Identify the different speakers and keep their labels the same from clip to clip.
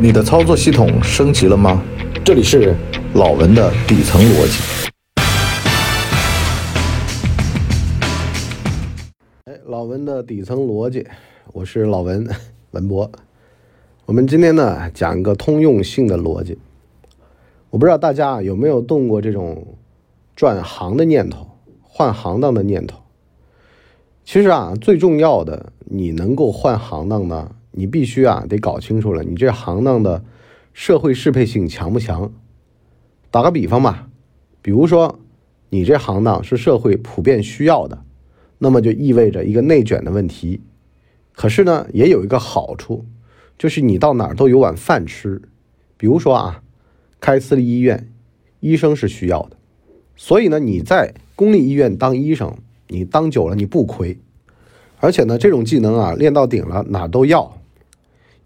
Speaker 1: 你的操作系统升级了吗？这里是老文的底层逻辑。
Speaker 2: 哎，老文的底层逻辑，我是老文 文博。我们今天呢讲一个通用性的逻辑。我不知道大家有没有动过这种转行的念头、换行当的念头。其实啊，最重要的，你能够换行当呢？你必须啊，得搞清楚了，你这行当的社会适配性强不强？打个比方吧，比如说你这行当是社会普遍需要的，那么就意味着一个内卷的问题。可是呢，也有一个好处，就是你到哪儿都有碗饭吃。比如说啊，开私立医院，医生是需要的，所以呢，你在公立医院当医生，你当久了你不亏，而且呢，这种技能啊练到顶了，哪儿都要。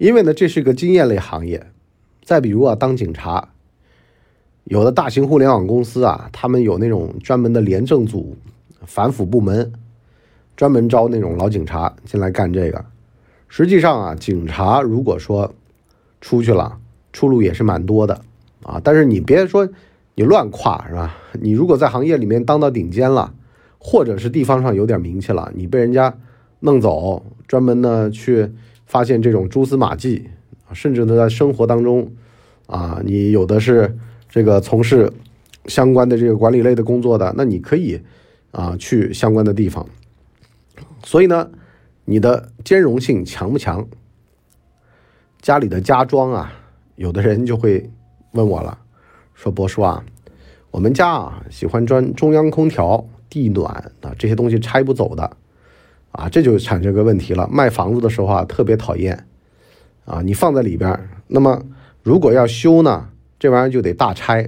Speaker 2: 因为呢，这是个经验类行业。再比如啊，当警察，有的大型互联网公司啊，他们有那种专门的廉政组、反腐部门，专门招那种老警察进来干这个。实际上啊，警察如果说出去了，出路也是蛮多的啊。但是你别说你乱跨是吧？你如果在行业里面当到顶尖了，或者是地方上有点名气了，你被人家弄走，专门呢去。发现这种蛛丝马迹甚至呢，在生活当中，啊，你有的是这个从事相关的这个管理类的工作的，那你可以啊去相关的地方。所以呢，你的兼容性强不强？家里的家装啊，有的人就会问我了，说博叔啊，我们家啊喜欢装中央空调、地暖啊这些东西拆不走的。啊，这就产生个问题了。卖房子的时候啊，特别讨厌，啊，你放在里边，那么如果要修呢，这玩意儿就得大拆。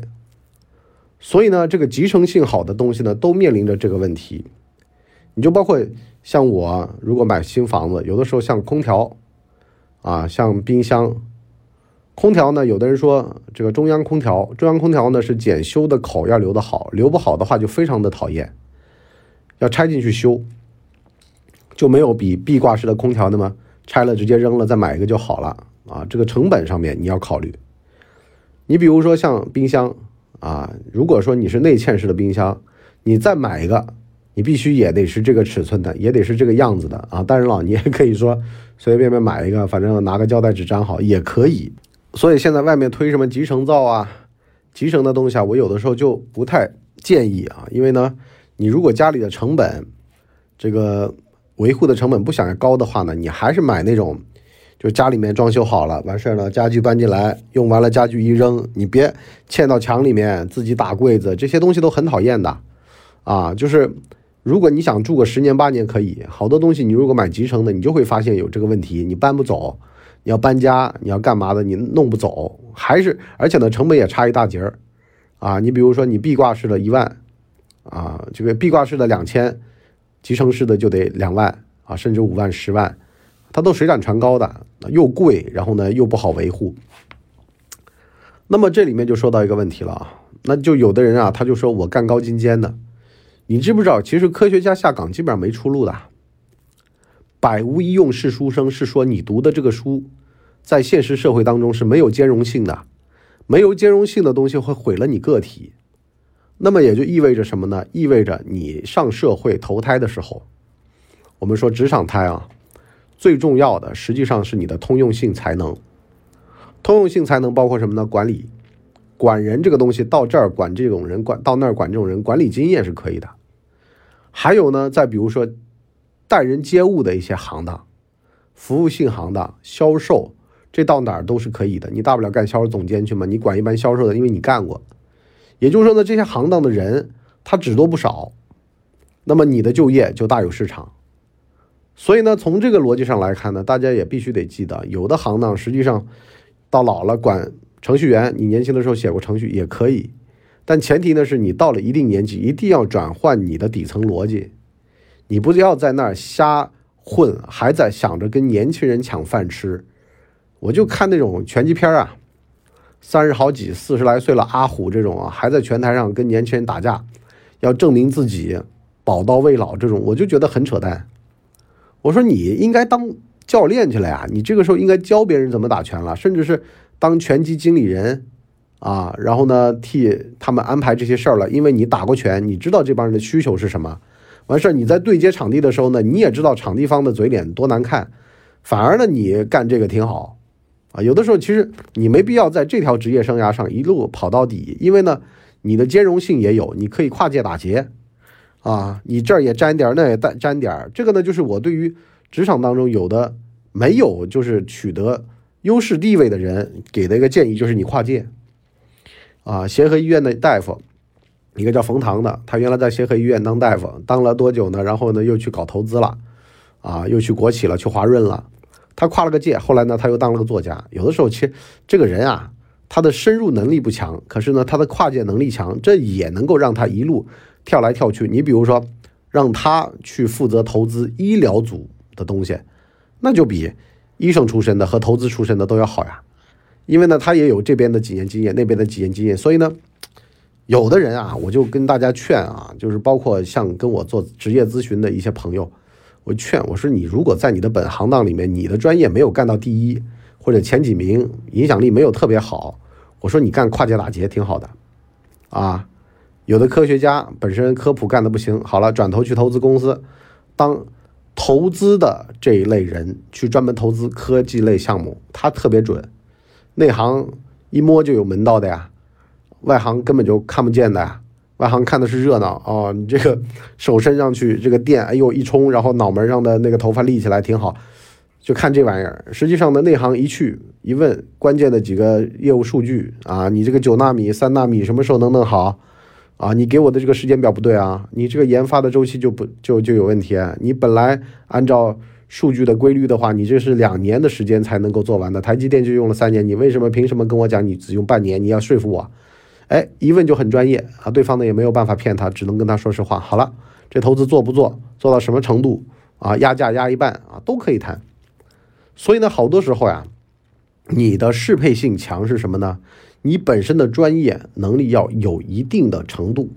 Speaker 2: 所以呢，这个集成性好的东西呢，都面临着这个问题。你就包括像我，如果买新房子，有的时候像空调，啊，像冰箱，空调呢，有的人说这个中央空调，中央空调呢是检修的口要留的好，留不好的话就非常的讨厌，要拆进去修。就没有比壁挂式的空调那么拆了直接扔了再买一个就好了啊！这个成本上面你要考虑。你比如说像冰箱啊，如果说你是内嵌式的冰箱，你再买一个，你必须也得是这个尺寸的，也得是这个样子的啊！当然了，你也可以说随随便便买一个，反正拿个胶带纸粘好也可以。所以现在外面推什么集成灶啊、集成的东西啊，我有的时候就不太建议啊，因为呢，你如果家里的成本这个。维护的成本不想要高的话呢，你还是买那种，就是家里面装修好了，完事儿了，家具搬进来，用完了家具一扔，你别嵌到墙里面，自己打柜子，这些东西都很讨厌的，啊，就是如果你想住个十年八年可以，好多东西你如果买集成的，你就会发现有这个问题，你搬不走，你要搬家，你要干嘛的，你弄不走，还是而且呢成本也差一大截儿，啊，你比如说你壁挂式的一万，啊，这个壁挂式的两千。集成式的就得两万啊，甚至五万、十万，它都水涨船高的，又贵，然后呢又不好维护。那么这里面就说到一个问题了啊，那就有的人啊，他就说我干高精尖的，你知不知道？其实科学家下岗基本上没出路的，百无一用是书生，是说你读的这个书，在现实社会当中是没有兼容性的，没有兼容性的东西会毁了你个体。那么也就意味着什么呢？意味着你上社会投胎的时候，我们说职场胎啊，最重要的实际上是你的通用性才能。通用性才能包括什么呢？管理、管人这个东西，到这儿管这种人，管到那儿管这种人，管理经验是可以的。还有呢，再比如说待人接物的一些行当，服务性行当、销售，这到哪儿都是可以的。你大不了干销售总监去嘛，你管一般销售的，因为你干过。也就是说呢，这些行当的人他只多不少，那么你的就业就大有市场。所以呢，从这个逻辑上来看呢，大家也必须得记得，有的行当实际上到老了管程序员，你年轻的时候写过程序也可以，但前提呢是你到了一定年纪，一定要转换你的底层逻辑，你不要在那儿瞎混，还在想着跟年轻人抢饭吃。我就看那种拳击片啊。三十好几、四十来岁了，阿虎这种啊，还在拳台上跟年轻人打架，要证明自己宝刀未老，这种我就觉得很扯淡。我说你应该当教练去了呀，你这个时候应该教别人怎么打拳了，甚至是当拳击经理人啊，然后呢替他们安排这些事儿了，因为你打过拳，你知道这帮人的需求是什么。完事儿你在对接场地的时候呢，你也知道场地方的嘴脸多难看，反而呢你干这个挺好啊。有的时候其实你没必要在这条职业生涯上一路跑到底，因为呢你的兼容性也有，你可以跨界打劫啊，你这儿也沾点，那也沾沾点儿。这个呢就是我对于职场当中有的没有就是取得优势地位的人给的一个建议，就是你跨界啊。协和医院的大夫。一个叫冯唐的，他原来在协和医院当大夫，当了多久呢？然后呢，又去搞投资了，啊，又去国企了，去华润了。他跨了个界，后来呢，他又当了个作家。有的时候，其实这个人啊，他的深入能力不强，可是呢，他的跨界能力强，这也能够让他一路跳来跳去。你比如说，让他去负责投资医疗组的东西，那就比医生出身的和投资出身的都要好呀。因为呢，他也有这边的几年经验，那边的几年经验，所以呢。有的人啊，我就跟大家劝啊，就是包括像跟我做职业咨询的一些朋友，我劝我说，你如果在你的本行当里面，你的专业没有干到第一或者前几名，影响力没有特别好，我说你干跨界打劫挺好的，啊，有的科学家本身科普干的不行，好了，转头去投资公司，当投资的这一类人去专门投资科技类项目，他特别准，内行一摸就有门道的呀。外行根本就看不见的，外行看的是热闹哦。你这个手伸上去，这个电，哎呦一冲，然后脑门上的那个头发立起来，挺好。就看这玩意儿。实际上呢，内行一去一问，关键的几个业务数据啊，你这个九纳米、三纳米什么时候能弄好啊？你给我的这个时间表不对啊，你这个研发的周期就不就就有问题。你本来按照数据的规律的话，你这是两年的时间才能够做完的，台积电就用了三年，你为什么凭什么跟我讲你只用半年？你要说服我。哎，一问就很专业啊，对方呢也没有办法骗他，只能跟他说实话。好了，这投资做不做，做到什么程度啊？压价压一半啊，都可以谈。所以呢，好多时候呀，你的适配性强是什么呢？你本身的专业能力要有一定的程度，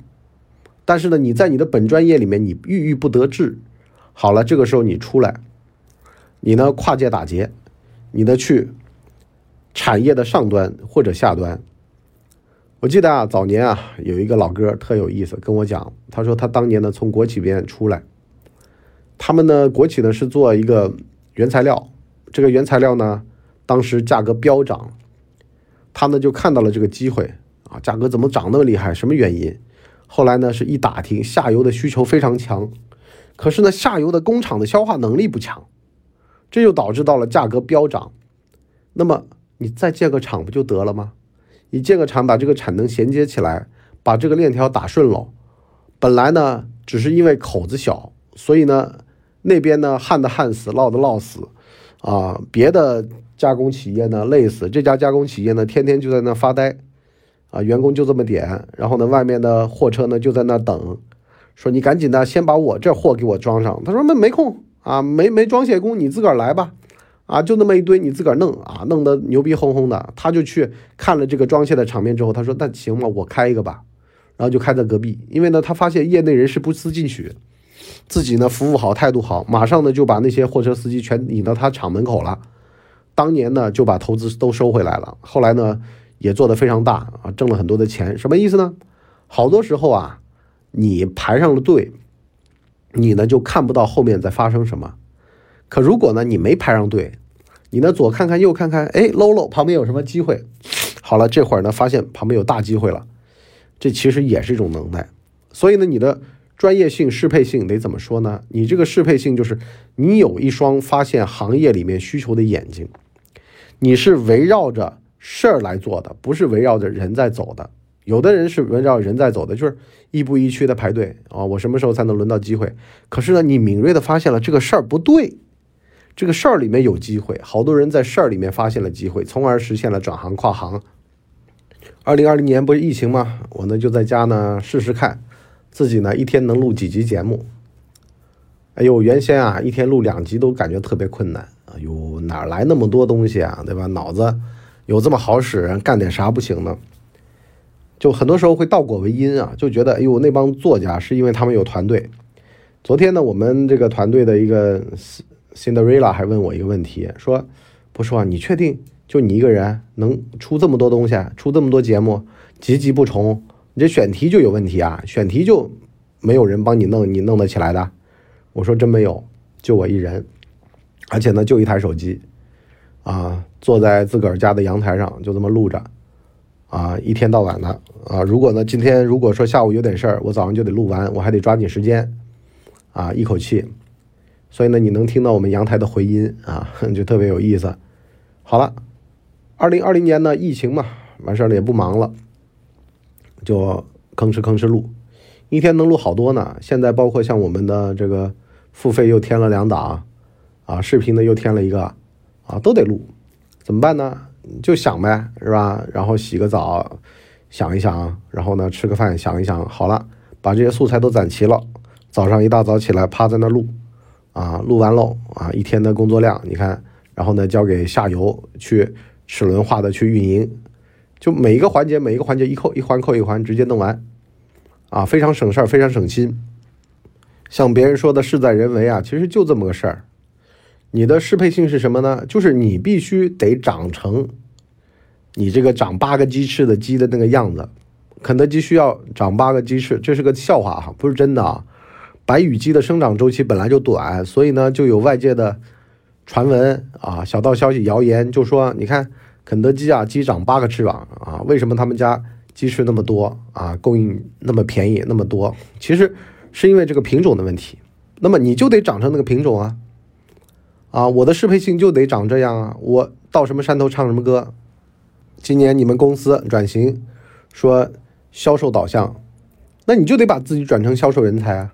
Speaker 2: 但是呢，你在你的本专业里面你郁郁不得志。好了，这个时候你出来，你呢跨界打劫，你呢去产业的上端或者下端。我记得啊，早年啊，有一个老哥特有意思，跟我讲，他说他当年呢从国企边出来，他们呢国企呢是做一个原材料，这个原材料呢当时价格飙涨，他呢就看到了这个机会啊，价格怎么涨那么厉害？什么原因？后来呢是一打听，下游的需求非常强，可是呢下游的工厂的消化能力不强，这就导致到了价格飙涨。那么你再建个厂不就得了吗？你建个厂，把这个产能衔接起来，把这个链条打顺了。本来呢，只是因为口子小，所以呢，那边呢旱的旱死，涝的涝死，啊，别的加工企业呢累死，这家加工企业呢天天就在那发呆，啊，员工就这么点，然后呢，外面的货车呢就在那等，说你赶紧的，先把我这货给我装上。他说那没空啊，没没装卸工，你自个儿来吧。啊，就那么一堆，你自个儿弄啊，弄得牛逼哄哄的。他就去看了这个装卸的场面之后，他说：“那行吧？我开一个吧。”然后就开在隔壁，因为呢，他发现业内人士不思进取，自己呢服务好，态度好，马上呢就把那些货车司机全引到他厂门口了。当年呢就把投资都收回来了，后来呢也做得非常大啊，挣了很多的钱。什么意思呢？好多时候啊，你排上了队，你呢就看不到后面在发生什么。可如果呢，你没排上队，你呢左看看右看看，哎，搂搂旁边有什么机会？好了，这会儿呢发现旁边有大机会了，这其实也是一种能耐。所以呢，你的专业性、适配性得怎么说呢？你这个适配性就是你有一双发现行业里面需求的眼睛，你是围绕着事儿来做的，不是围绕着人在走的。有的人是围绕人在走的，就是亦步亦趋的排队啊，我什么时候才能轮到机会？可是呢，你敏锐的发现了这个事儿不对。这个事儿里面有机会，好多人在事儿里面发现了机会，从而实现了转行跨行。二零二零年不是疫情吗？我呢就在家呢试试看，自己呢一天能录几集节目。哎呦，原先啊一天录两集都感觉特别困难。哎呦，哪来那么多东西啊？对吧？脑子有这么好使，干点啥不行呢？就很多时候会倒果为因啊，就觉得哎呦那帮作家是因为他们有团队。昨天呢，我们这个团队的一个。Cinderella 还问我一个问题，说：“不说啊，你确定就你一个人能出这么多东西，出这么多节目，集集不重，你这选题就有问题啊！选题就没有人帮你弄，你弄得起来的？我说真没有，就我一人，而且呢，就一台手机，啊，坐在自个儿家的阳台上就这么录着，啊，一天到晚的啊。如果呢，今天如果说下午有点事儿，我早上就得录完，我还得抓紧时间，啊，一口气。所以呢，你能听到我们阳台的回音啊，就特别有意思。好了，二零二零年呢，疫情嘛，完事儿了也不忙了，就吭哧吭哧录，一天能录好多呢。现在包括像我们的这个付费又添了两档，啊，视频的又添了一个，啊，都得录，怎么办呢？就想呗，是吧？然后洗个澡，想一想，然后呢吃个饭，想一想，好了，把这些素材都攒齐了，早上一大早起来趴在那录。啊，录完喽啊！一天的工作量，你看，然后呢，交给下游去齿轮化的去运营，就每一个环节，每一个环节一扣一环扣一环，直接弄完，啊，非常省事儿，非常省心。像别人说的事在人为啊，其实就这么个事儿。你的适配性是什么呢？就是你必须得长成你这个长八个鸡翅的鸡的那个样子。肯德基需要长八个鸡翅，这是个笑话哈，不是真的啊。白羽鸡的生长周期本来就短，所以呢，就有外界的传闻啊、小道消息、谣言，就说你看肯德基啊，鸡长八个翅膀啊，为什么他们家鸡翅那么多啊，供应那么便宜那么多？其实是因为这个品种的问题。那么你就得长成那个品种啊，啊，我的适配性就得长这样啊。我到什么山头唱什么歌。今年你们公司转型说销售导向，那你就得把自己转成销售人才啊。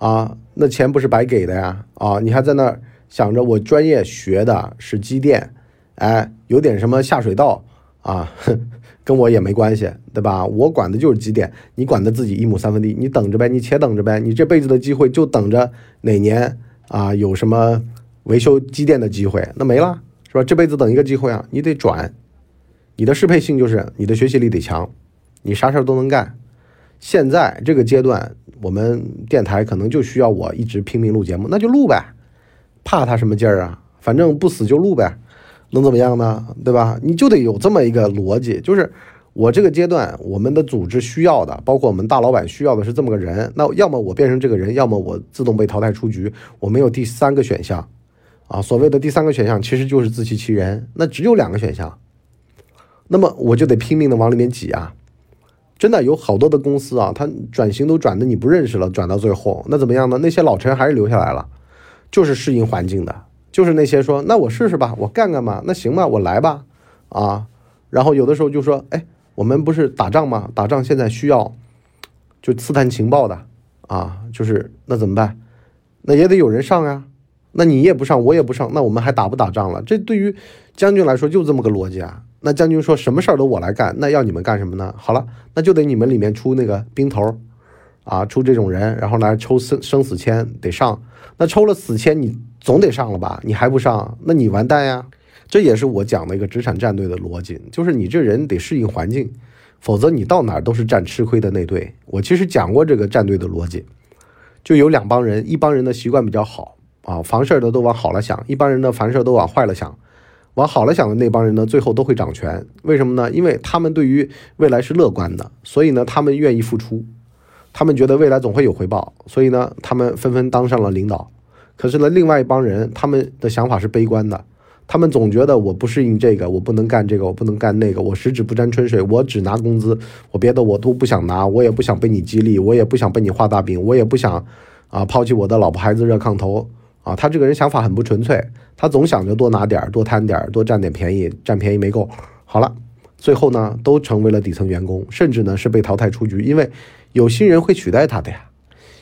Speaker 2: 啊，那钱不是白给的呀！啊，你还在那儿想着我专业学的是机电，哎，有点什么下水道啊，跟我也没关系，对吧？我管的就是机电，你管的自己一亩三分地，你等着呗，你且等着呗，你这辈子的机会就等着哪年啊有什么维修机电的机会，那没了，是吧？这辈子等一个机会啊，你得转，你的适配性就是你的学习力得强，你啥事儿都能干。现在这个阶段。我们电台可能就需要我一直拼命录节目，那就录呗，怕他什么劲儿啊？反正不死就录呗，能怎么样呢？对吧？你就得有这么一个逻辑，就是我这个阶段我们的组织需要的，包括我们大老板需要的是这么个人。那要么我变成这个人，要么我自动被淘汰出局，我没有第三个选项啊。所谓的第三个选项其实就是自欺欺人，那只有两个选项，那么我就得拼命的往里面挤啊。真的有好多的公司啊，它转型都转的你不认识了，转到最后那怎么样呢？那些老陈还是留下来了，就是适应环境的，就是那些说那我试试吧，我干干嘛？那行吧，我来吧，啊，然后有的时候就说，哎，我们不是打仗吗？打仗现在需要就刺探情报的啊，就是那怎么办？那也得有人上呀，那你也不上，我也不上，那我们还打不打仗了？这对于将军来说就这么个逻辑啊。那将军说什么事儿都我来干，那要你们干什么呢？好了，那就得你们里面出那个兵头，啊，出这种人，然后来抽生生死签得上。那抽了死签，你总得上了吧？你还不上，那你完蛋呀！这也是我讲的一个职场战队的逻辑，就是你这人得适应环境，否则你到哪儿都是占吃亏的那队。我其实讲过这个战队的逻辑，就有两帮人，一帮人的习惯比较好啊，凡事的都往好了想；一般人呢，凡事都往坏了想。往好了想的那帮人呢，最后都会掌权。为什么呢？因为他们对于未来是乐观的，所以呢，他们愿意付出，他们觉得未来总会有回报，所以呢，他们纷纷当上了领导。可是呢，另外一帮人，他们的想法是悲观的，他们总觉得我不适应这个，我不能干这个，我不能干那个，我十指不沾春水，我只拿工资，我别的我都不想拿，我也不想被你激励，我也不想被你画大饼，我也不想啊抛弃我的老婆孩子热炕头。啊，他这个人想法很不纯粹，他总想着多拿点儿、多贪点儿、多占点便宜，占便宜没够。好了，最后呢，都成为了底层员工，甚至呢是被淘汰出局，因为有新人会取代他的呀。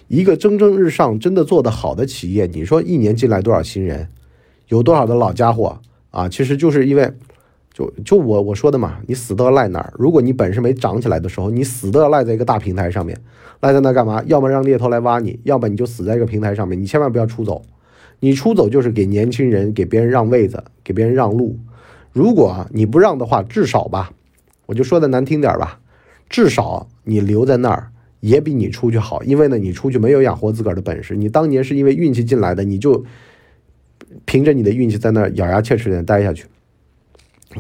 Speaker 2: 一个蒸蒸日上、真的做得好的企业，你说一年进来多少新人，有多少的老家伙啊？其实就是因为，就就我我说的嘛，你死都要赖那儿。如果你本事没长起来的时候，你死都要赖在一个大平台上面，赖在那干嘛？要么让猎头来挖你，要么你就死在一个平台上面，你千万不要出走。你出走就是给年轻人给别人让位子，给别人让路。如果你不让的话，至少吧，我就说的难听点吧，至少你留在那儿也比你出去好。因为呢，你出去没有养活自个儿的本事，你当年是因为运气进来的，你就凭着你的运气在那儿咬牙切齿的待下去。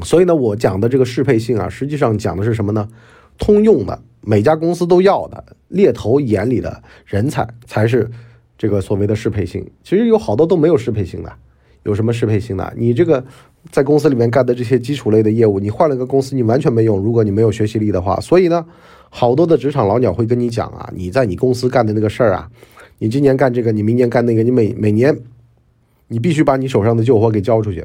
Speaker 2: 所以呢，我讲的这个适配性啊，实际上讲的是什么呢？通用的，每家公司都要的，猎头眼里的人才才是这个所谓的适配性。其实有好多都没有适配性的，有什么适配性的？你这个在公司里面干的这些基础类的业务，你换了个公司，你完全没用。如果你没有学习力的话，所以呢，好多的职场老鸟会跟你讲啊，你在你公司干的那个事儿啊，你今年干这个，你明年干那个，你每每年你必须把你手上的旧活给交出去，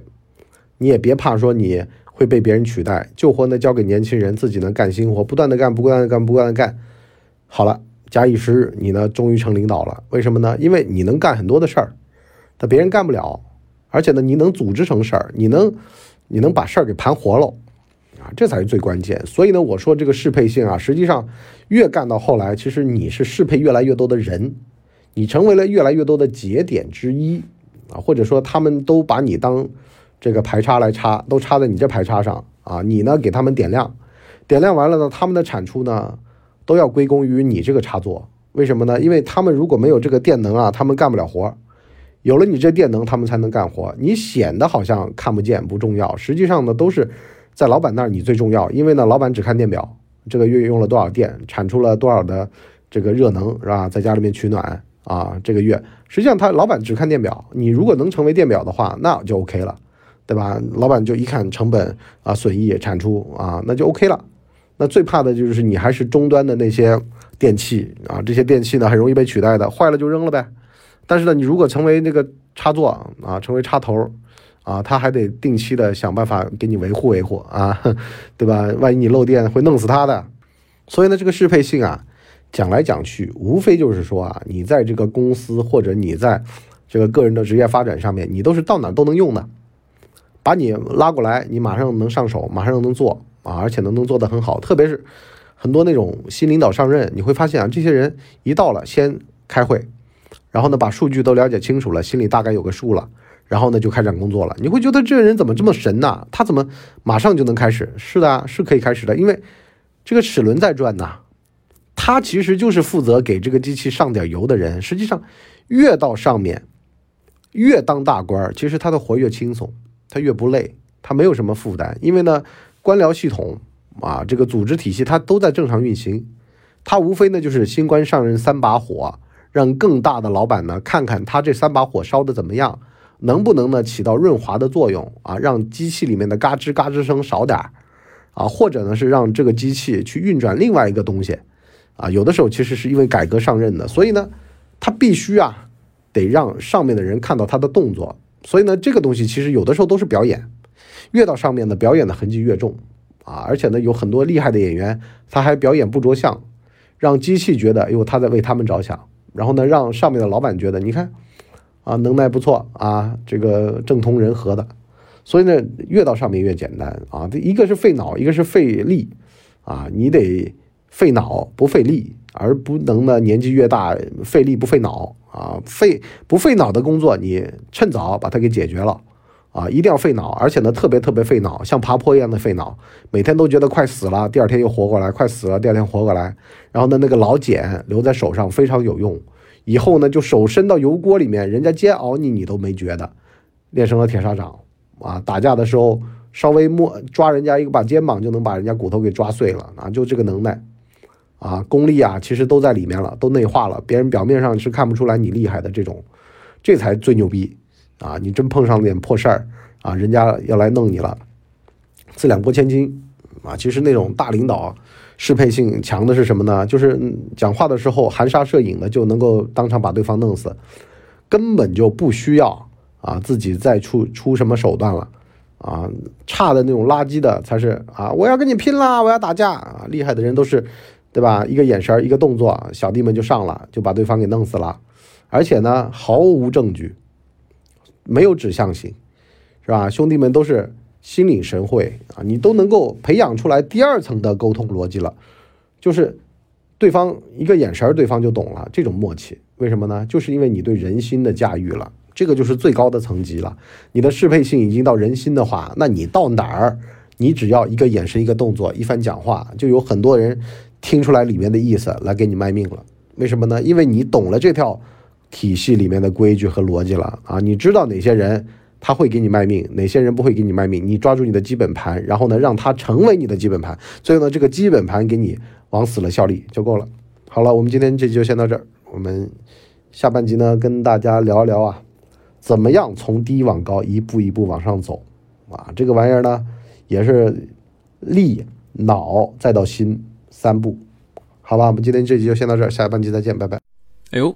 Speaker 2: 你也别怕说你。会被别人取代，旧活呢交给年轻人，自己呢干新活，不断的干，不断的干，不断的干。好了，假以时日，你呢终于成领导了。为什么呢？因为你能干很多的事儿，但别人干不了。而且呢，你能组织成事儿，你能，你能把事儿给盘活了，啊，这才是最关键。所以呢，我说这个适配性啊，实际上越干到后来，其实你是适配越来越多的人，你成为了越来越多的节点之一啊，或者说他们都把你当。这个排插来插，都插在你这排插上啊！你呢给他们点亮，点亮完了呢，他们的产出呢都要归功于你这个插座。为什么呢？因为他们如果没有这个电能啊，他们干不了活。有了你这电能，他们才能干活。你显得好像看不见不重要，实际上呢都是在老板那儿你最重要。因为呢，老板只看电表，这个月用了多少电，产出了多少的这个热能，是吧？在家里面取暖啊，这个月实际上他老板只看电表。你如果能成为电表的话，那就 OK 了。对吧？老板就一看成本啊、损益、产出啊，那就 OK 了。那最怕的就是你还是终端的那些电器啊，这些电器呢很容易被取代的，坏了就扔了呗。但是呢，你如果成为那个插座啊，成为插头啊，他还得定期的想办法给你维护维护啊，对吧？万一你漏电会弄死他的。所以呢，这个适配性啊，讲来讲去，无非就是说啊，你在这个公司或者你在这个个人的职业发展上面，你都是到哪都能用的。把你拉过来，你马上能上手，马上能做啊，而且能能做得很好。特别是很多那种新领导上任，你会发现啊，这些人一到了先开会，然后呢把数据都了解清楚了，心里大概有个数了，然后呢就开展工作了。你会觉得这个人怎么这么神呢？他怎么马上就能开始？是的，是可以开始的，因为这个齿轮在转呐。他其实就是负责给这个机器上点油的人。实际上，越到上面，越当大官，其实他的活越轻松。他越不累，他没有什么负担，因为呢，官僚系统啊，这个组织体系它都在正常运行，它无非呢就是新官上任三把火，让更大的老板呢看看他这三把火烧的怎么样，能不能呢起到润滑的作用啊，让机器里面的嘎吱嘎吱声少点儿啊，或者呢是让这个机器去运转另外一个东西啊，有的时候其实是因为改革上任的，所以呢，他必须啊得让上面的人看到他的动作。所以呢，这个东西其实有的时候都是表演，越到上面的，表演的痕迹越重啊！而且呢，有很多厉害的演员，他还表演不着相，让机器觉得，哎呦，他在为他们着想，然后呢，让上面的老板觉得，你看，啊，能耐不错啊，这个政通人和的。所以呢，越到上面越简单啊！这一个是费脑，一个是费力啊，你得费脑不费力，而不能呢，年纪越大费力不费脑。啊，费不费脑的工作，你趁早把它给解决了，啊，一定要费脑，而且呢，特别特别费脑，像爬坡一样的费脑，每天都觉得快死了，第二天又活过来，快死了，第二天活过来，然后呢，那个老茧留在手上非常有用，以后呢，就手伸到油锅里面，人家煎熬你，你都没觉得，练成了铁砂掌，啊，打架的时候稍微摸抓人家一个把肩膀就能把人家骨头给抓碎了，啊，就这个能耐。啊，功力啊，其实都在里面了，都内化了。别人表面上是看不出来你厉害的这种，这才最牛逼啊！你真碰上点破事儿啊，人家要来弄你了，四两拨千斤啊！其实那种大领导适配性强的是什么呢？就是讲话的时候含沙射影的就能够当场把对方弄死，根本就不需要啊自己再出出什么手段了啊！差的那种垃圾的才是啊！我要跟你拼啦！我要打架啊！厉害的人都是。对吧？一个眼神一个动作，小弟们就上了，就把对方给弄死了，而且呢，毫无证据，没有指向性，是吧？兄弟们都是心领神会啊，你都能够培养出来第二层的沟通逻辑了，就是对方一个眼神对方就懂了，这种默契，为什么呢？就是因为你对人心的驾驭了，这个就是最高的层级了。你的适配性已经到人心的话，那你到哪儿，你只要一个眼神、一个动作、一番讲话，就有很多人。听出来里面的意思来给你卖命了，为什么呢？因为你懂了这条体系里面的规矩和逻辑了啊！你知道哪些人他会给你卖命，哪些人不会给你卖命？你抓住你的基本盘，然后呢，让它成为你的基本盘，最后呢，这个基本盘给你往死了效力就够了。好了，我们今天这集就先到这儿，我们下半集呢，跟大家聊一聊啊，怎么样从低往高一步一步往上走啊？这个玩意儿呢，也是力、脑再到心三步，好吧？我们今天这集就先到这儿，下半集再见，拜拜。
Speaker 3: 哎呦，